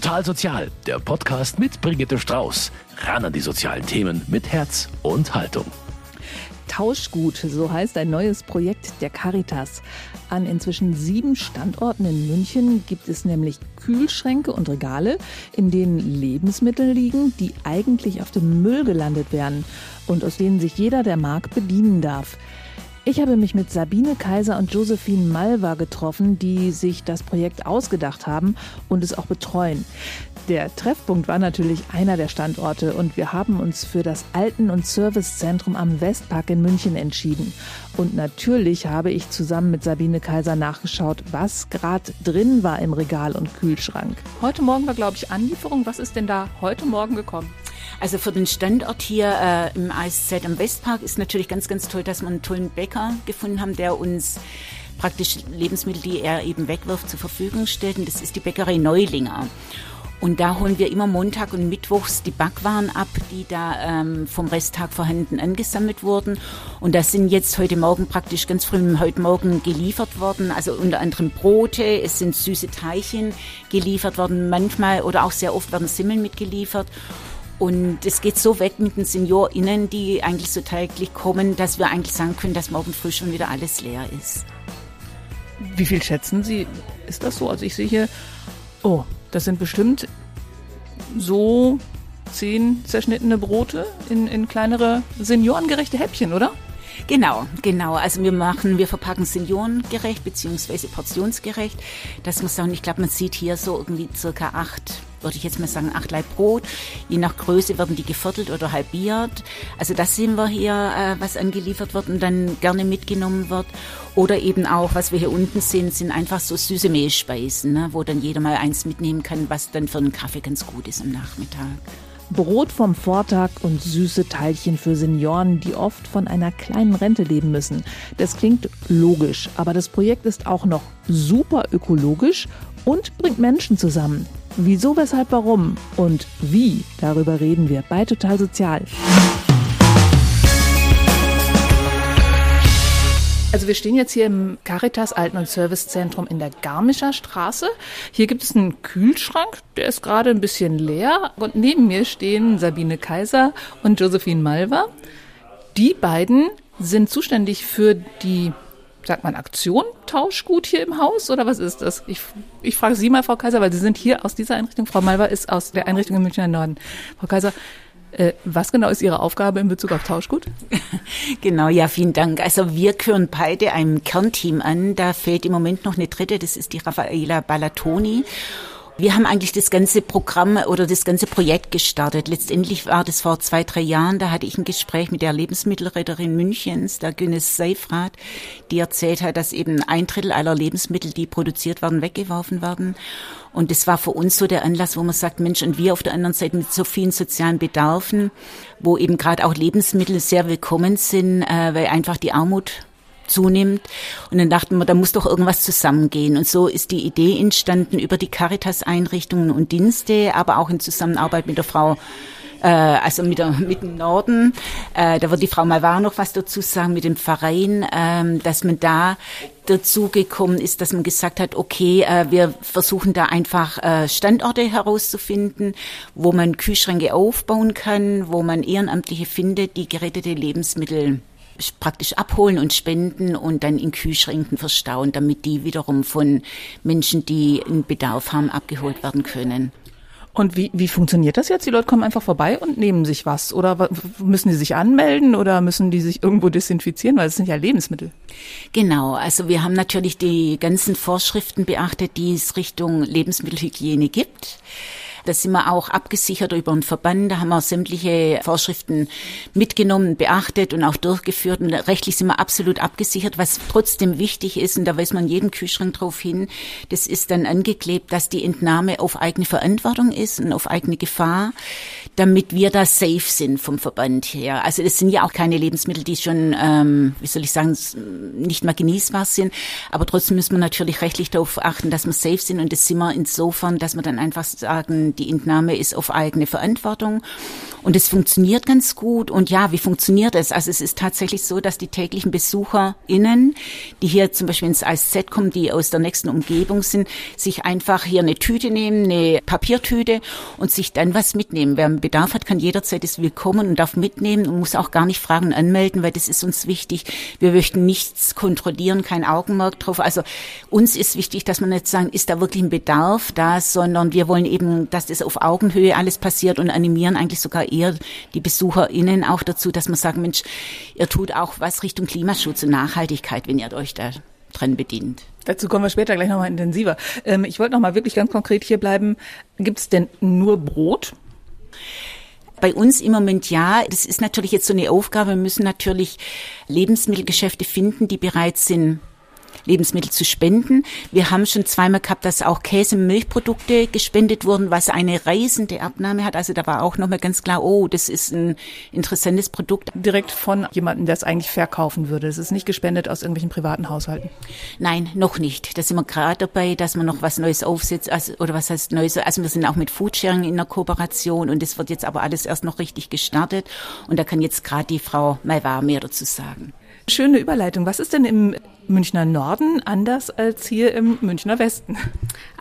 Total Sozial, der Podcast mit Brigitte Strauß. Ran an die sozialen Themen mit Herz und Haltung. Tauschgut, so heißt ein neues Projekt der Caritas. An inzwischen sieben Standorten in München gibt es nämlich Kühlschränke und Regale, in denen Lebensmittel liegen, die eigentlich auf dem Müll gelandet werden und aus denen sich jeder, der mag, bedienen darf. Ich habe mich mit Sabine Kaiser und Josephine Malva getroffen, die sich das Projekt ausgedacht haben und es auch betreuen. Der Treffpunkt war natürlich einer der Standorte und wir haben uns für das Alten- und Servicezentrum am Westpark in München entschieden. Und natürlich habe ich zusammen mit Sabine Kaiser nachgeschaut, was gerade drin war im Regal und Kühlschrank. Heute Morgen war, glaube ich, Anlieferung. Was ist denn da heute Morgen gekommen? Also für den Standort hier äh, im ASZ am Westpark ist natürlich ganz, ganz toll, dass wir einen tollen Bäcker gefunden haben, der uns praktisch Lebensmittel, die er eben wegwirft, zur Verfügung stellt. Und das ist die Bäckerei Neulinger. Und da holen wir immer Montag und Mittwochs die Backwaren ab, die da ähm, vom Resttag vorhanden angesammelt wurden. Und das sind jetzt heute Morgen praktisch ganz früh heute Morgen geliefert worden. Also unter anderem Brote, es sind süße Teilchen geliefert worden. Manchmal oder auch sehr oft werden Simmeln mitgeliefert. Und es geht so weg mit den SeniorInnen, die eigentlich so täglich kommen, dass wir eigentlich sagen können, dass morgen früh schon wieder alles leer ist. Wie viel schätzen Sie, ist das so? Also ich sehe hier, oh, das sind bestimmt so zehn zerschnittene Brote in, in kleinere seniorengerechte Häppchen, oder? Genau, genau. Also wir machen, wir verpacken seniorengerecht beziehungsweise portionsgerecht. Das muss sagen, ich glaube, man sieht hier so irgendwie circa acht würde ich jetzt mal sagen, acht Leib Brot. Je nach Größe werden die geviertelt oder halbiert. Also das sehen wir hier, äh, was angeliefert wird und dann gerne mitgenommen wird. Oder eben auch, was wir hier unten sehen, sind einfach so süße Mehlspeisen, ne, wo dann jeder mal eins mitnehmen kann, was dann für einen Kaffee ganz gut ist am Nachmittag. Brot vom Vortag und süße Teilchen für Senioren, die oft von einer kleinen Rente leben müssen. Das klingt logisch, aber das Projekt ist auch noch super ökologisch und bringt Menschen zusammen. Wieso, weshalb, warum und wie, darüber reden wir bei Total Sozial. Also wir stehen jetzt hier im Caritas Alten- und Servicezentrum in der Garmischer Straße. Hier gibt es einen Kühlschrank, der ist gerade ein bisschen leer. Und neben mir stehen Sabine Kaiser und Josephine Malva. Die beiden sind zuständig für die sagt man Aktion, Tauschgut hier im Haus oder was ist das? Ich, ich frage Sie mal, Frau Kaiser, weil Sie sind hier aus dieser Einrichtung. Frau Malva ist aus der Einrichtung im Münchner Norden. Frau Kaiser, äh, was genau ist Ihre Aufgabe in Bezug auf Tauschgut? Genau, ja, vielen Dank. Also wir gehören beide einem Kernteam an. Da fehlt im Moment noch eine dritte, das ist die Raffaela Ballatoni. Wir haben eigentlich das ganze Programm oder das ganze Projekt gestartet. Letztendlich war das vor zwei, drei Jahren. Da hatte ich ein Gespräch mit der Lebensmittelretterin Münchens, der Günnes Seifrath, die erzählt hat, dass eben ein Drittel aller Lebensmittel, die produziert werden, weggeworfen werden. Und das war für uns so der Anlass, wo man sagt, Mensch, und wir auf der anderen Seite mit so vielen sozialen Bedarfen, wo eben gerade auch Lebensmittel sehr willkommen sind, äh, weil einfach die Armut zunimmt. Und dann dachten wir, da muss doch irgendwas zusammengehen. Und so ist die Idee entstanden über die Caritas-Einrichtungen und Dienste, aber auch in Zusammenarbeit mit der Frau äh, also mit, der, mit dem Norden, äh, da wird die Frau Malvar noch was dazu sagen, mit dem Verein, äh, dass man da dazu gekommen ist, dass man gesagt hat, okay, äh, wir versuchen da einfach äh, Standorte herauszufinden, wo man Kühlschränke aufbauen kann, wo man Ehrenamtliche findet, die gerettete Lebensmittel praktisch abholen und spenden und dann in Kühlschränken verstauen, damit die wiederum von Menschen, die einen Bedarf haben, abgeholt werden können. Und wie, wie funktioniert das jetzt? Die Leute kommen einfach vorbei und nehmen sich was? Oder müssen die sich anmelden oder müssen die sich irgendwo desinfizieren? Weil es sind ja Lebensmittel. Genau, also wir haben natürlich die ganzen Vorschriften beachtet, die es Richtung Lebensmittelhygiene gibt. Da sind wir auch abgesichert über einen Verband. Da haben wir sämtliche Vorschriften mitgenommen, beachtet und auch durchgeführt. Und rechtlich sind wir absolut abgesichert. Was trotzdem wichtig ist, und da weist man jeden Kühlschrank drauf hin, das ist dann angeklebt, dass die Entnahme auf eigene Verantwortung ist und auf eigene Gefahr, damit wir da safe sind vom Verband her. Also es sind ja auch keine Lebensmittel, die schon, ähm, wie soll ich sagen, nicht mehr genießbar sind. Aber trotzdem müssen wir natürlich rechtlich darauf achten, dass wir safe sind. Und das sind wir insofern, dass wir dann einfach sagen, die Entnahme ist auf eigene Verantwortung. Und es funktioniert ganz gut. Und ja, wie funktioniert es? Also es ist tatsächlich so, dass die täglichen BesucherInnen, die hier zum Beispiel ins ASZ kommen, die aus der nächsten Umgebung sind, sich einfach hier eine Tüte nehmen, eine Papiertüte und sich dann was mitnehmen. Wer einen Bedarf hat, kann jederzeit ist willkommen und darf mitnehmen und muss auch gar nicht fragen anmelden, weil das ist uns wichtig. Wir möchten nichts kontrollieren, kein Augenmerk drauf. Also uns ist wichtig, dass man nicht sagen, ist da wirklich ein Bedarf da, sondern wir wollen eben, dass das auf Augenhöhe alles passiert und animieren eigentlich sogar eher die BesucherInnen auch dazu, dass man sagt, Mensch, ihr tut auch was Richtung Klimaschutz und Nachhaltigkeit, wenn ihr euch da dran bedient. Dazu kommen wir später gleich nochmal intensiver. Ähm, ich wollte nochmal wirklich ganz konkret hier bleiben. Gibt es denn nur Brot? Bei uns im Moment ja. Das ist natürlich jetzt so eine Aufgabe. Wir müssen natürlich Lebensmittelgeschäfte finden, die bereit sind, Lebensmittel zu spenden. Wir haben schon zweimal gehabt, dass auch Käse- und Milchprodukte gespendet wurden, was eine reisende Abnahme hat. Also da war auch nochmal ganz klar, oh, das ist ein interessantes Produkt. Direkt von jemandem, der es eigentlich verkaufen würde. Es ist nicht gespendet aus irgendwelchen privaten Haushalten. Nein, noch nicht. Da sind wir gerade dabei, dass man noch was Neues aufsetzt, also, oder was heißt Neues. Also wir sind auch mit Foodsharing in der Kooperation und es wird jetzt aber alles erst noch richtig gestartet. Und da kann jetzt gerade die Frau Maivar mehr dazu sagen. Schöne Überleitung. Was ist denn im Münchner Norden anders als hier im Münchner Westen?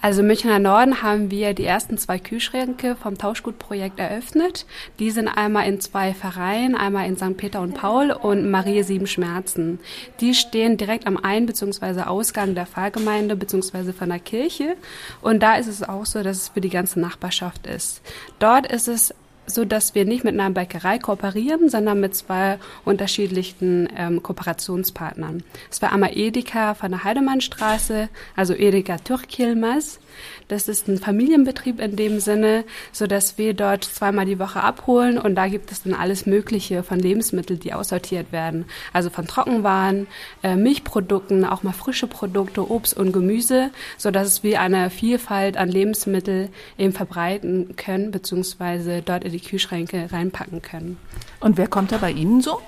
Also im Münchner Norden haben wir die ersten zwei Kühlschränke vom Tauschgutprojekt eröffnet. Die sind einmal in zwei Vereinen, einmal in St. Peter und Paul und Marie Sieben Schmerzen. Die stehen direkt am Ein- bzw. Ausgang der Pfarrgemeinde bzw. von der Kirche. Und da ist es auch so, dass es für die ganze Nachbarschaft ist. Dort ist es so dass wir nicht mit einer Bäckerei kooperieren, sondern mit zwei unterschiedlichen ähm, Kooperationspartnern. Es war einmal Edeka von der Heidemannstraße, also Edeka Türkilmas. Das ist ein Familienbetrieb in dem Sinne, so dass wir dort zweimal die Woche abholen und da gibt es dann alles Mögliche von Lebensmitteln, die aussortiert werden. Also von Trockenwaren, äh, Milchprodukten, auch mal frische Produkte, Obst und Gemüse, so dass wir eine Vielfalt an Lebensmitteln eben verbreiten können, beziehungsweise dort in die Kühlschränke reinpacken können. Und wer kommt da bei Ihnen so?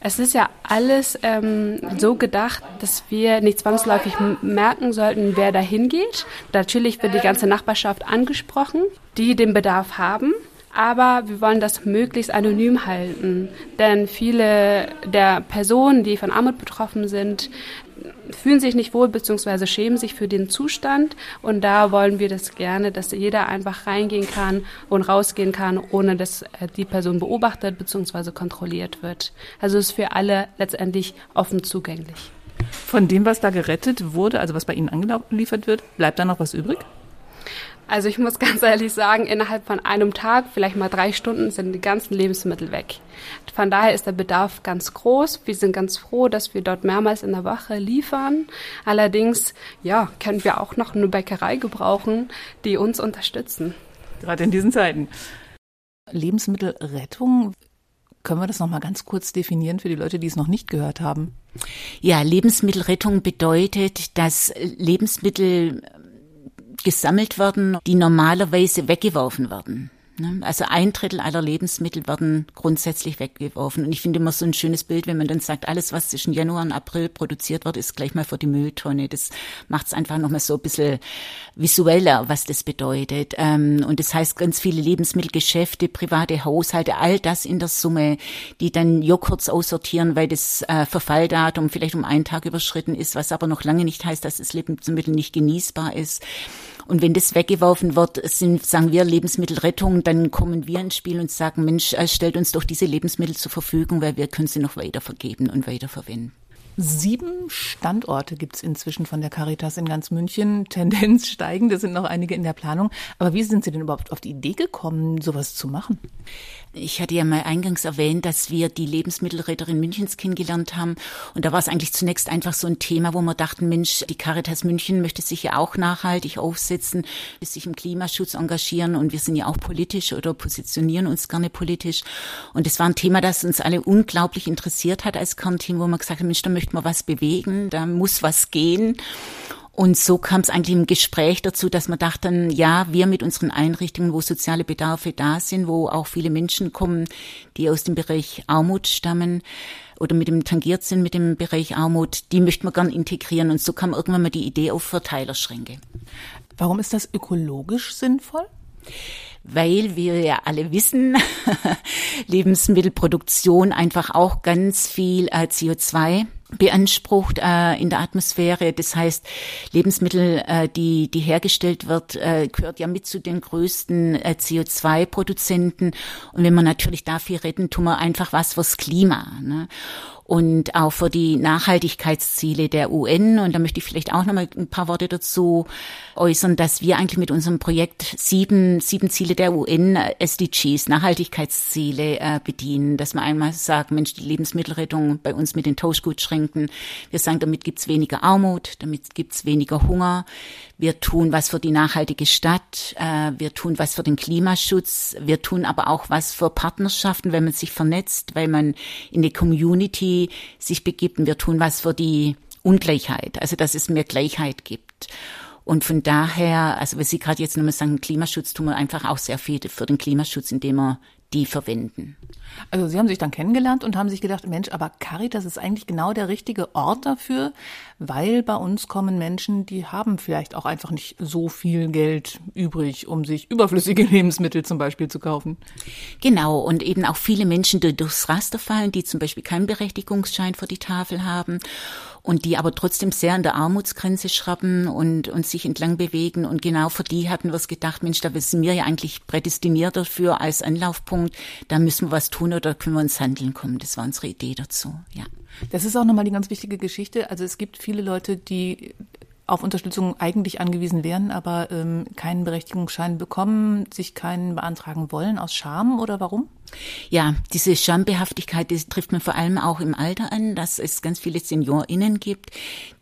Es ist ja alles ähm, so gedacht, dass wir nicht zwangsläufig merken sollten, wer dahin geht. Natürlich wird die ganze Nachbarschaft angesprochen, die den Bedarf haben. Aber wir wollen das möglichst anonym halten, denn viele der Personen, die von Armut betroffen sind, fühlen sich nicht wohl bzw. schämen sich für den Zustand. Und da wollen wir das gerne, dass jeder einfach reingehen kann und rausgehen kann, ohne dass äh, die Person beobachtet bzw. kontrolliert wird. Also es ist für alle letztendlich offen zugänglich. Von dem, was da gerettet wurde, also was bei Ihnen angeliefert wird, bleibt da noch was übrig? Also ich muss ganz ehrlich sagen, innerhalb von einem Tag, vielleicht mal drei Stunden, sind die ganzen Lebensmittel weg. Von daher ist der Bedarf ganz groß. Wir sind ganz froh, dass wir dort mehrmals in der Woche liefern. Allerdings, ja, können wir auch noch eine Bäckerei gebrauchen, die uns unterstützen. Gerade in diesen Zeiten. Lebensmittelrettung, können wir das noch mal ganz kurz definieren für die Leute, die es noch nicht gehört haben? Ja, Lebensmittelrettung bedeutet, dass Lebensmittel gesammelt werden, die normalerweise weggeworfen werden. Ne? Also ein Drittel aller Lebensmittel werden grundsätzlich weggeworfen. Und ich finde immer so ein schönes Bild, wenn man dann sagt, alles, was zwischen Januar und April produziert wird, ist gleich mal für die Mülltonne. Das macht es einfach nochmal so ein bisschen visueller, was das bedeutet. Ähm, und das heißt, ganz viele Lebensmittelgeschäfte, private Haushalte, all das in der Summe, die dann Joghurts aussortieren, weil das äh, Verfalldatum vielleicht um einen Tag überschritten ist, was aber noch lange nicht heißt, dass das Lebensmittel nicht genießbar ist. Und wenn das weggeworfen wird, sind, sagen wir, Lebensmittelrettung, dann kommen wir ins Spiel und sagen, Mensch, äh, stellt uns doch diese Lebensmittel zur Verfügung, weil wir können sie noch weiter vergeben und weiterverwenden. Sieben Standorte gibt es inzwischen von der Caritas in ganz München. Tendenz steigend, es sind noch einige in der Planung. Aber wie sind Sie denn überhaupt auf die Idee gekommen, sowas zu machen? Ich hatte ja mal eingangs erwähnt, dass wir die Lebensmittelräterin Münchens kennengelernt haben. Und da war es eigentlich zunächst einfach so ein Thema, wo wir dachten, Mensch, die Caritas München möchte sich ja auch nachhaltig aufsetzen, sich im Klimaschutz engagieren. Und wir sind ja auch politisch oder positionieren uns gerne politisch. Und es war ein Thema, das uns alle unglaublich interessiert hat als Kernteam, wo man gesagt hat, Mensch, da möchte man was bewegen, da muss was gehen. Und so kam es eigentlich im Gespräch dazu, dass wir dachten, ja, wir mit unseren Einrichtungen, wo soziale Bedarfe da sind, wo auch viele Menschen kommen, die aus dem Bereich Armut stammen oder mit dem tangiert sind mit dem Bereich Armut, die möchten wir gern integrieren. Und so kam irgendwann mal die Idee auf Verteilerschränke. Warum ist das ökologisch sinnvoll? weil wir ja alle wissen, Lebensmittelproduktion einfach auch ganz viel äh, CO2 beansprucht äh, in der Atmosphäre. Das heißt, Lebensmittel, äh, die, die hergestellt wird, äh, gehört ja mit zu den größten äh, CO2-Produzenten. Und wenn wir natürlich dafür retten, tun wir einfach was fürs Klima. Ne? Und auch für die Nachhaltigkeitsziele der UN. Und da möchte ich vielleicht auch noch mal ein paar Worte dazu äußern, dass wir eigentlich mit unserem Projekt sieben, sieben Ziele der UN SDGs, Nachhaltigkeitsziele äh, bedienen. Dass man einmal sagt, Mensch, die Lebensmittelrettung bei uns mit den Toastgutschränken. Wir sagen, damit gibt's weniger Armut, damit gibt's weniger Hunger. Wir tun was für die nachhaltige Stadt. Äh, wir tun was für den Klimaschutz. Wir tun aber auch was für Partnerschaften, wenn man sich vernetzt, weil man in die Community sich begibt und wir tun was für die Ungleichheit, also dass es mehr Gleichheit gibt. Und von daher, also wenn Sie gerade jetzt nochmal sagen, Klimaschutz, tun wir einfach auch sehr viel für den Klimaschutz, indem wir die verwenden. Also Sie haben sich dann kennengelernt und haben sich gedacht, Mensch, aber Caritas ist eigentlich genau der richtige Ort dafür, weil bei uns kommen Menschen, die haben vielleicht auch einfach nicht so viel Geld übrig, um sich überflüssige Lebensmittel zum Beispiel zu kaufen. Genau, und eben auch viele Menschen, die durchs Raster fallen, die zum Beispiel keinen Berechtigungsschein für die Tafel haben und die aber trotzdem sehr an der Armutsgrenze schrappen und, und sich entlang bewegen. Und genau für die hatten wir es gedacht, Mensch, da sind wir ja eigentlich prädestiniert dafür als Anlaufpunkt. Da müssen wir was tun oder können wir ins Handeln kommen. Das war unsere Idee dazu, ja. Das ist auch nochmal die ganz wichtige Geschichte. Also es gibt viele Leute, die auf Unterstützung eigentlich angewiesen wären, aber ähm, keinen Berechtigungsschein bekommen, sich keinen beantragen wollen aus Scham oder warum? Ja, diese Schambehaftigkeit, die trifft man vor allem auch im Alter an, dass es ganz viele SeniorInnen gibt,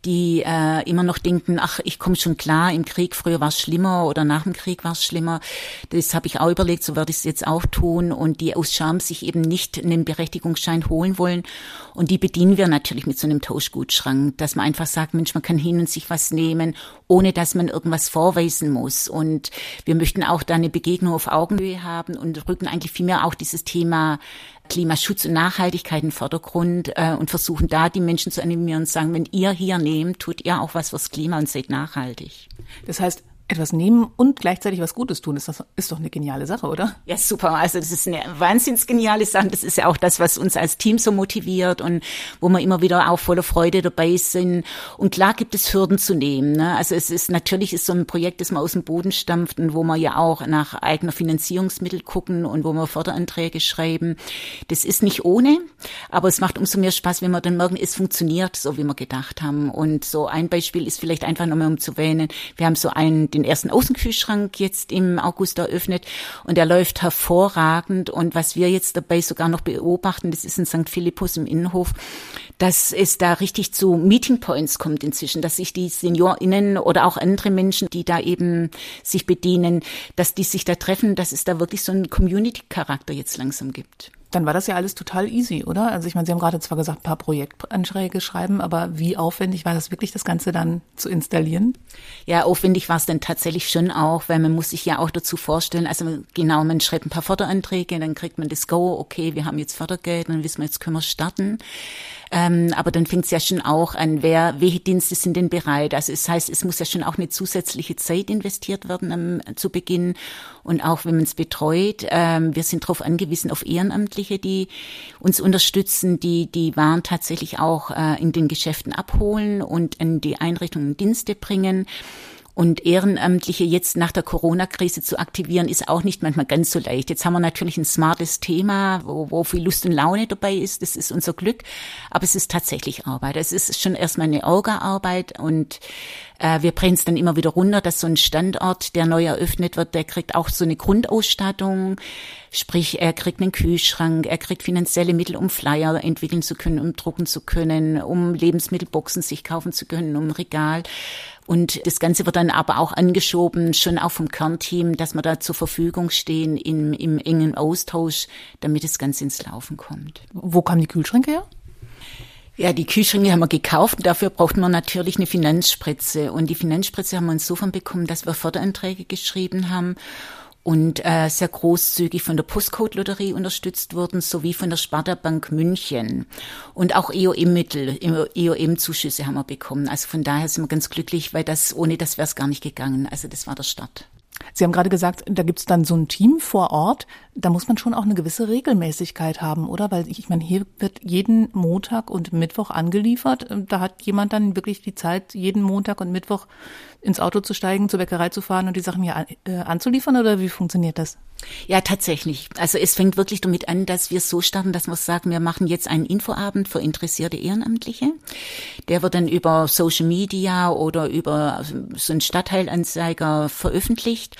die äh, immer noch denken, ach, ich komme schon klar, im Krieg früher war es schlimmer oder nach dem Krieg war es schlimmer. Das habe ich auch überlegt, so werde ich es jetzt auch tun und die aus Scham sich eben nicht einen Berechtigungsschein holen wollen. Und die bedienen wir natürlich mit so einem Tauschgutschrank, dass man einfach sagt, Mensch, man kann hin und sich was nehmen, ohne dass man irgendwas vorweisen muss. Und wir möchten auch da eine Begegnung auf Augenhöhe haben und rücken eigentlich vielmehr auch dieses Thema Klimaschutz und Nachhaltigkeit im Vordergrund äh, und versuchen da die Menschen zu animieren und sagen, wenn ihr hier nehmt, tut ihr auch was fürs Klima und seid nachhaltig. Das heißt, etwas nehmen und gleichzeitig was Gutes tun, ist, das, ist doch eine geniale Sache, oder? Ja, super. Also das ist eine wahnsinns geniale Sache. Das ist ja auch das, was uns als Team so motiviert und wo wir immer wieder auch voller Freude dabei sind. Und klar gibt es Hürden zu nehmen. Ne? Also es ist natürlich ist so ein Projekt, das man aus dem Boden stampft und wo wir ja auch nach eigener Finanzierungsmittel gucken und wo wir Förderanträge schreiben. Das ist nicht ohne, aber es macht umso mehr Spaß, wenn wir dann merken, es funktioniert so, wie wir gedacht haben. Und so ein Beispiel ist vielleicht einfach nochmal um zu erwähnen, wir haben so einen, den den ersten Außenkühlschrank jetzt im August eröffnet und der läuft hervorragend. Und was wir jetzt dabei sogar noch beobachten, das ist in St. Philippus im Innenhof, dass es da richtig zu Meeting Points kommt inzwischen, dass sich die SeniorInnen oder auch andere Menschen, die da eben sich bedienen, dass die sich da treffen, dass es da wirklich so einen Community-Charakter jetzt langsam gibt. Dann war das ja alles total easy, oder? Also ich meine, Sie haben gerade zwar gesagt, ein paar Projektanträge schreiben, aber wie aufwendig war das wirklich, das Ganze dann zu installieren? Ja, aufwendig war es dann tatsächlich schon auch, weil man muss sich ja auch dazu vorstellen, also genau, man schreibt ein paar Förderanträge, dann kriegt man das Go, okay, wir haben jetzt Fördergeld, dann wissen wir, jetzt können wir starten. Ähm, aber dann fängt es ja schon auch an, wer, welche Dienste sind denn bereit? Also es heißt, es muss ja schon auch eine zusätzliche Zeit investiert werden am, zu Beginn. Und auch wenn man es betreut, ähm, wir sind darauf angewiesen, auf Ehrenamtliche, die uns unterstützen, die die Waren tatsächlich auch äh, in den Geschäften abholen und an die Einrichtungen Dienste bringen. Und Ehrenamtliche jetzt nach der Corona-Krise zu aktivieren, ist auch nicht manchmal ganz so leicht. Jetzt haben wir natürlich ein smartes Thema, wo, wo viel Lust und Laune dabei ist. Das ist unser Glück. Aber es ist tatsächlich Arbeit. Es ist schon erstmal eine Orga-Arbeit und äh, wir bringen es dann immer wieder runter, dass so ein Standort, der neu eröffnet wird, der kriegt auch so eine Grundausstattung. Sprich, er kriegt einen Kühlschrank, er kriegt finanzielle Mittel, um Flyer entwickeln zu können, um drucken zu können, um Lebensmittelboxen sich kaufen zu können, um Regal. Und das Ganze wird dann aber auch angeschoben, schon auch vom Kernteam, dass wir da zur Verfügung stehen im, im engen Austausch, damit das Ganze ins Laufen kommt. Wo kamen die Kühlschränke her? Ja, die Kühlschränke haben wir gekauft. Dafür braucht man natürlich eine Finanzspritze. Und die Finanzspritze haben wir insofern bekommen, dass wir Förderanträge geschrieben haben und äh, sehr großzügig von der Postcode-Lotterie unterstützt wurden, sowie von der Sparta Bank München. Und auch EOM-Mittel, EOM-Zuschüsse haben wir bekommen. Also von daher sind wir ganz glücklich, weil das, ohne das wäre es gar nicht gegangen. Also das war der Start. Sie haben gerade gesagt, da gibt es dann so ein Team vor Ort. Da muss man schon auch eine gewisse Regelmäßigkeit haben, oder? Weil ich meine, hier wird jeden Montag und Mittwoch angeliefert. Da hat jemand dann wirklich die Zeit, jeden Montag und Mittwoch ins Auto zu steigen, zur Bäckerei zu fahren und die Sachen hier äh, anzuliefern, oder wie funktioniert das? Ja, tatsächlich. Also es fängt wirklich damit an, dass wir so starten, dass wir sagen, wir machen jetzt einen Infoabend für interessierte Ehrenamtliche. Der wird dann über Social Media oder über so einen Stadtteilanzeiger veröffentlicht.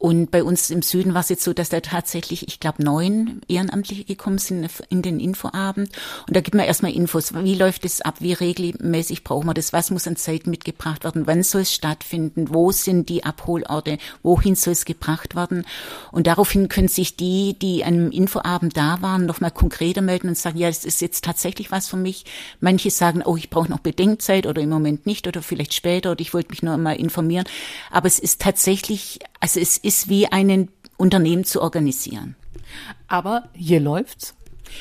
Und bei uns im Süden war es jetzt so, dass da tatsächlich, ich glaube, neun Ehrenamtliche gekommen sind in den Infoabend. Und da gibt man erstmal Infos. Wie läuft es ab? Wie regelmäßig brauchen wir das? Was muss an Zeit mitgebracht werden? Wann soll es stattfinden? Wo sind die Abholorte? Wohin soll es gebracht werden? Und daraufhin können sich die, die an einem Infoabend da waren, nochmal konkreter melden und sagen, ja, es ist jetzt tatsächlich was für mich. Manche sagen, oh, ich brauche noch Bedenkzeit oder im Moment nicht oder vielleicht später oder ich wollte mich nur mal informieren. Aber es ist tatsächlich, also es ist wie ein Unternehmen zu organisieren. Aber hier läuft's.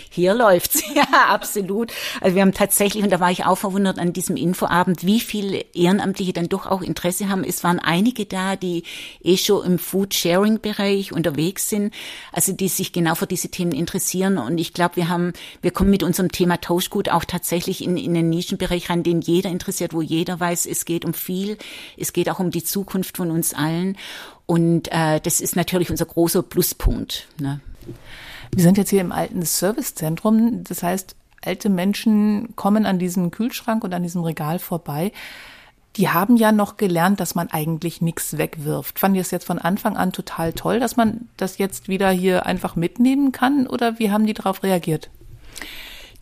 Hier läuft's, ja, absolut. Also wir haben tatsächlich, und da war ich auch verwundert an diesem Infoabend, wie viele Ehrenamtliche dann doch auch Interesse haben. Es waren einige da, die eh schon im Food-Sharing-Bereich unterwegs sind, also die sich genau für diese Themen interessieren. Und ich glaube, wir haben, wir kommen mit unserem Thema Tauschgut auch tatsächlich in, in den Nischenbereich rein, den jeder interessiert, wo jeder weiß, es geht um viel, es geht auch um die Zukunft von uns allen. Und äh, das ist natürlich unser großer Pluspunkt. Ne? Wir sind jetzt hier im alten Servicezentrum. Das heißt, alte Menschen kommen an diesem Kühlschrank und an diesem Regal vorbei. Die haben ja noch gelernt, dass man eigentlich nichts wegwirft. Fanden die es jetzt von Anfang an total toll, dass man das jetzt wieder hier einfach mitnehmen kann? Oder wie haben die darauf reagiert?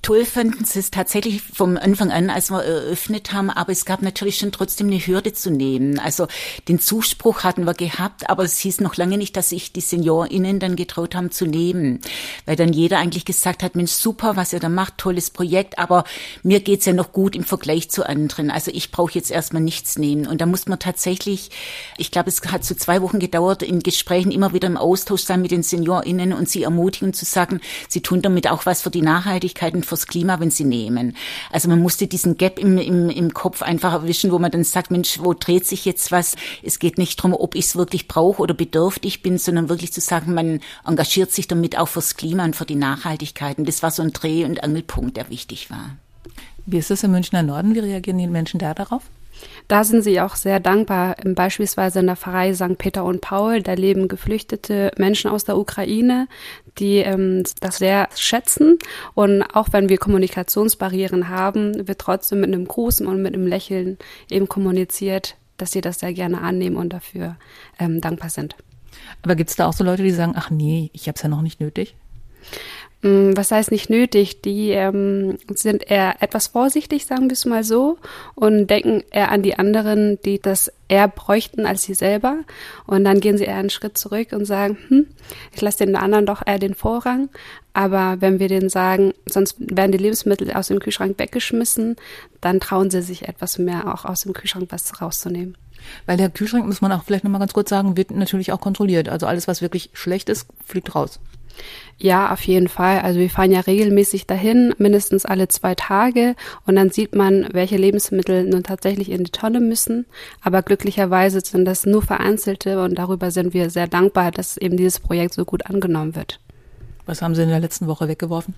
Toll fanden sie es tatsächlich vom Anfang an, als wir eröffnet haben, aber es gab natürlich schon trotzdem eine Hürde zu nehmen. Also den Zuspruch hatten wir gehabt, aber es hieß noch lange nicht, dass sich die SeniorInnen dann getraut haben zu nehmen. Weil dann jeder eigentlich gesagt hat, Mensch, super, was ihr da macht, tolles Projekt, aber mir geht's ja noch gut im Vergleich zu anderen. Also ich brauche jetzt erstmal nichts nehmen. Und da muss man tatsächlich, ich glaube, es hat so zwei Wochen gedauert, in Gesprächen immer wieder im Austausch sein mit den SeniorInnen und sie ermutigen zu sagen, sie tun damit auch was für die Nachhaltigkeit und fürs Klima, wenn sie nehmen. Also man musste diesen Gap im, im, im Kopf einfach erwischen, wo man dann sagt, Mensch, wo dreht sich jetzt was? Es geht nicht darum, ob ich es wirklich brauche oder bedürftig bin, sondern wirklich zu sagen, man engagiert sich damit auch fürs Klima und für die Nachhaltigkeit. Und das war so ein Dreh- und Angelpunkt, der wichtig war. Wie ist das im Münchner Norden? Wie reagieren die Menschen da darauf? Da sind sie auch sehr dankbar. Beispielsweise in der Pfarrei St. Peter und Paul, da leben geflüchtete Menschen aus der Ukraine, die ähm, das sehr schätzen. Und auch wenn wir Kommunikationsbarrieren haben, wird trotzdem mit einem Gruß und mit einem Lächeln eben kommuniziert, dass sie das sehr gerne annehmen und dafür ähm, dankbar sind. Aber gibt es da auch so Leute, die sagen, ach nee, ich habe es ja noch nicht nötig? Mm, was heißt nicht nötig? Die ähm, sind eher etwas vorsichtig, sagen wir es mal so, und denken eher an die anderen, die das eher bräuchten als sie selber. Und dann gehen sie eher einen Schritt zurück und sagen, hm, ich lasse den anderen doch eher den Vorrang. Aber wenn wir denen sagen, sonst werden die Lebensmittel aus dem Kühlschrank weggeschmissen, dann trauen sie sich etwas mehr auch aus dem Kühlschrank was rauszunehmen. Weil der Kühlschrank, muss man auch vielleicht nochmal ganz kurz sagen, wird natürlich auch kontrolliert. Also alles, was wirklich schlecht ist, fliegt raus. Ja, auf jeden Fall. Also wir fahren ja regelmäßig dahin, mindestens alle zwei Tage. Und dann sieht man, welche Lebensmittel nun tatsächlich in die Tonne müssen. Aber glücklicherweise sind das nur vereinzelte und darüber sind wir sehr dankbar, dass eben dieses Projekt so gut angenommen wird. Was haben Sie in der letzten Woche weggeworfen?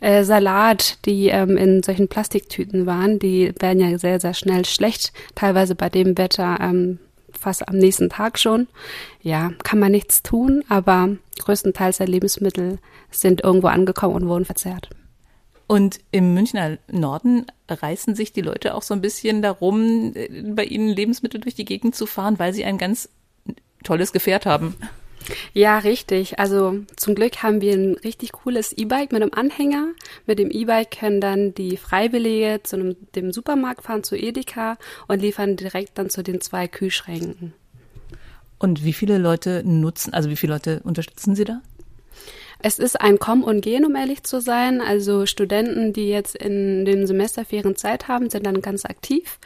Äh, Salat, die ähm, in solchen Plastiktüten waren, die werden ja sehr, sehr schnell schlecht. Teilweise bei dem Wetter ähm, fast am nächsten Tag schon. Ja, kann man nichts tun, aber größtenteils der Lebensmittel sind irgendwo angekommen und wurden verzehrt. Und im Münchner Norden reißen sich die Leute auch so ein bisschen darum, äh, bei ihnen Lebensmittel durch die Gegend zu fahren, weil sie ein ganz tolles Gefährt haben. Ja, richtig. Also zum Glück haben wir ein richtig cooles E-Bike mit einem Anhänger. Mit dem E-Bike können dann die Freiwillige zu einem, dem Supermarkt fahren, zu Edeka und liefern direkt dann zu den zwei Kühlschränken. Und wie viele Leute nutzen, also wie viele Leute unterstützen Sie da? Es ist ein Kommen und Gehen, um ehrlich zu sein. Also Studenten, die jetzt in den Semesterferien Zeit haben, sind dann ganz aktiv.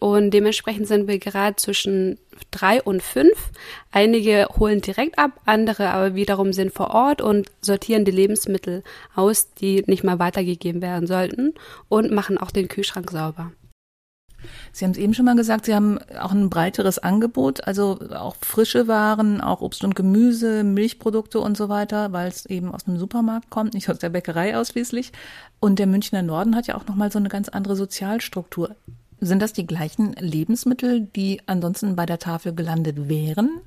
Und dementsprechend sind wir gerade zwischen drei und fünf. Einige holen direkt ab, andere aber wiederum sind vor Ort und sortieren die Lebensmittel aus, die nicht mal weitergegeben werden sollten und machen auch den Kühlschrank sauber. Sie haben es eben schon mal gesagt, Sie haben auch ein breiteres Angebot, also auch frische Waren, auch Obst und Gemüse, Milchprodukte und so weiter, weil es eben aus einem Supermarkt kommt, nicht aus der Bäckerei ausschließlich. Und der Münchner Norden hat ja auch nochmal so eine ganz andere Sozialstruktur. Sind das die gleichen Lebensmittel, die ansonsten bei der Tafel gelandet wären?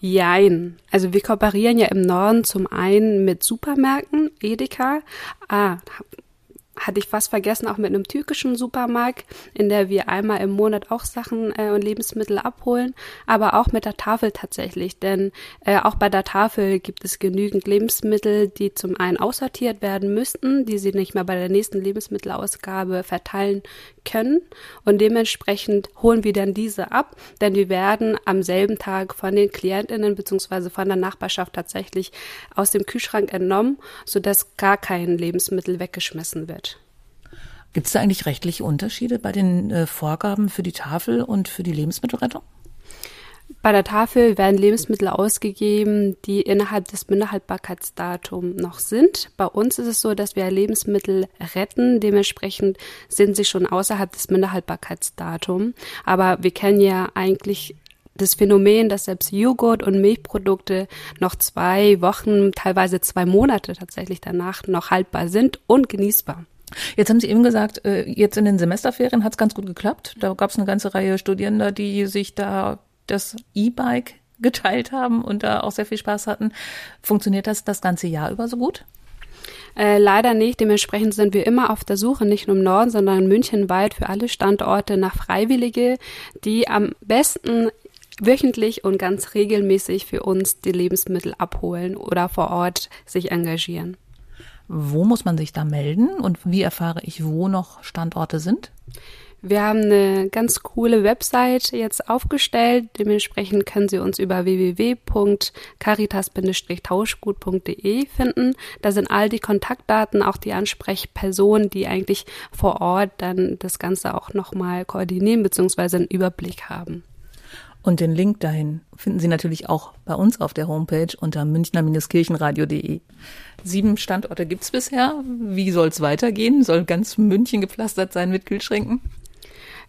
Jein. Also wir kooperieren ja im Norden zum einen mit Supermärkten, Edeka. Ah, hatte ich fast vergessen, auch mit einem türkischen Supermarkt, in der wir einmal im Monat auch Sachen äh, und Lebensmittel abholen, aber auch mit der Tafel tatsächlich, denn äh, auch bei der Tafel gibt es genügend Lebensmittel, die zum einen aussortiert werden müssten, die sie nicht mehr bei der nächsten Lebensmittelausgabe verteilen können und dementsprechend holen wir dann diese ab, denn wir werden am selben Tag von den Klientinnen beziehungsweise von der Nachbarschaft tatsächlich aus dem Kühlschrank entnommen, sodass gar kein Lebensmittel weggeschmissen wird. Gibt es da eigentlich rechtliche Unterschiede bei den äh, Vorgaben für die Tafel und für die Lebensmittelrettung? Bei der Tafel werden Lebensmittel ausgegeben, die innerhalb des Mindesthaltbarkeitsdatums noch sind. Bei uns ist es so, dass wir Lebensmittel retten. Dementsprechend sind sie schon außerhalb des Mindesthaltbarkeitsdatums. Aber wir kennen ja eigentlich das Phänomen, dass selbst Joghurt und Milchprodukte noch zwei Wochen, teilweise zwei Monate tatsächlich danach noch haltbar sind und genießbar. Jetzt haben Sie eben gesagt, äh, jetzt in den Semesterferien hat es ganz gut geklappt. Da gab es eine ganze Reihe Studierender, die sich da das E-Bike geteilt haben und da auch sehr viel Spaß hatten. Funktioniert das das ganze Jahr über so gut? Äh, leider nicht. Dementsprechend sind wir immer auf der Suche, nicht nur im Norden, sondern münchenweit für alle Standorte nach Freiwillige, die am besten wöchentlich und ganz regelmäßig für uns die Lebensmittel abholen oder vor Ort sich engagieren. Wo muss man sich da melden und wie erfahre ich, wo noch Standorte sind? Wir haben eine ganz coole Website jetzt aufgestellt. Dementsprechend können Sie uns über www.caritas-tauschgut.de finden. Da sind all die Kontaktdaten, auch die Ansprechpersonen, die eigentlich vor Ort dann das Ganze auch nochmal koordinieren bzw. einen Überblick haben. Und den Link dahin finden Sie natürlich auch bei uns auf der Homepage unter münchner-kirchenradio.de. Sieben Standorte gibt's bisher. Wie soll's weitergehen? Soll ganz München gepflastert sein mit Kühlschränken?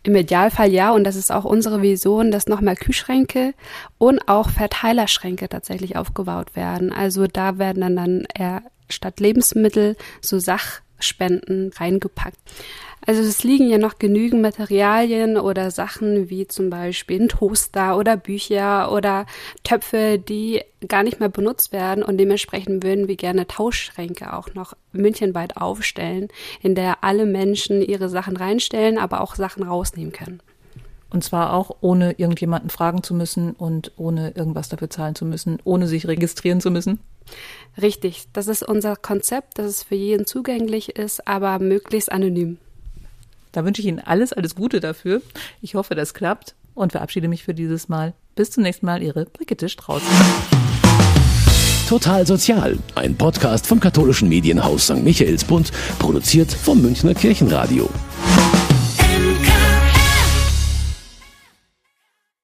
Im Idealfall ja, und das ist auch unsere Vision, dass nochmal Kühlschränke und auch Verteilerschränke tatsächlich aufgebaut werden. Also da werden dann, eher statt Lebensmittel so Sachspenden reingepackt. Also es liegen ja noch genügend Materialien oder Sachen wie zum Beispiel ein Toaster oder Bücher oder Töpfe, die gar nicht mehr benutzt werden und dementsprechend würden wir gerne Tauschschränke auch noch münchenweit aufstellen, in der alle Menschen ihre Sachen reinstellen, aber auch Sachen rausnehmen können. Und zwar auch ohne irgendjemanden fragen zu müssen und ohne irgendwas dafür zahlen zu müssen, ohne sich registrieren zu müssen. Richtig, das ist unser Konzept, dass es für jeden zugänglich ist, aber möglichst anonym. Da wünsche ich Ihnen alles, alles Gute dafür. Ich hoffe, das klappt und verabschiede mich für dieses Mal. Bis zum nächsten Mal, Ihre Brigitte Strauß. Total Sozial, ein Podcast vom katholischen Medienhaus St. Michaelsbund, produziert vom Münchner Kirchenradio.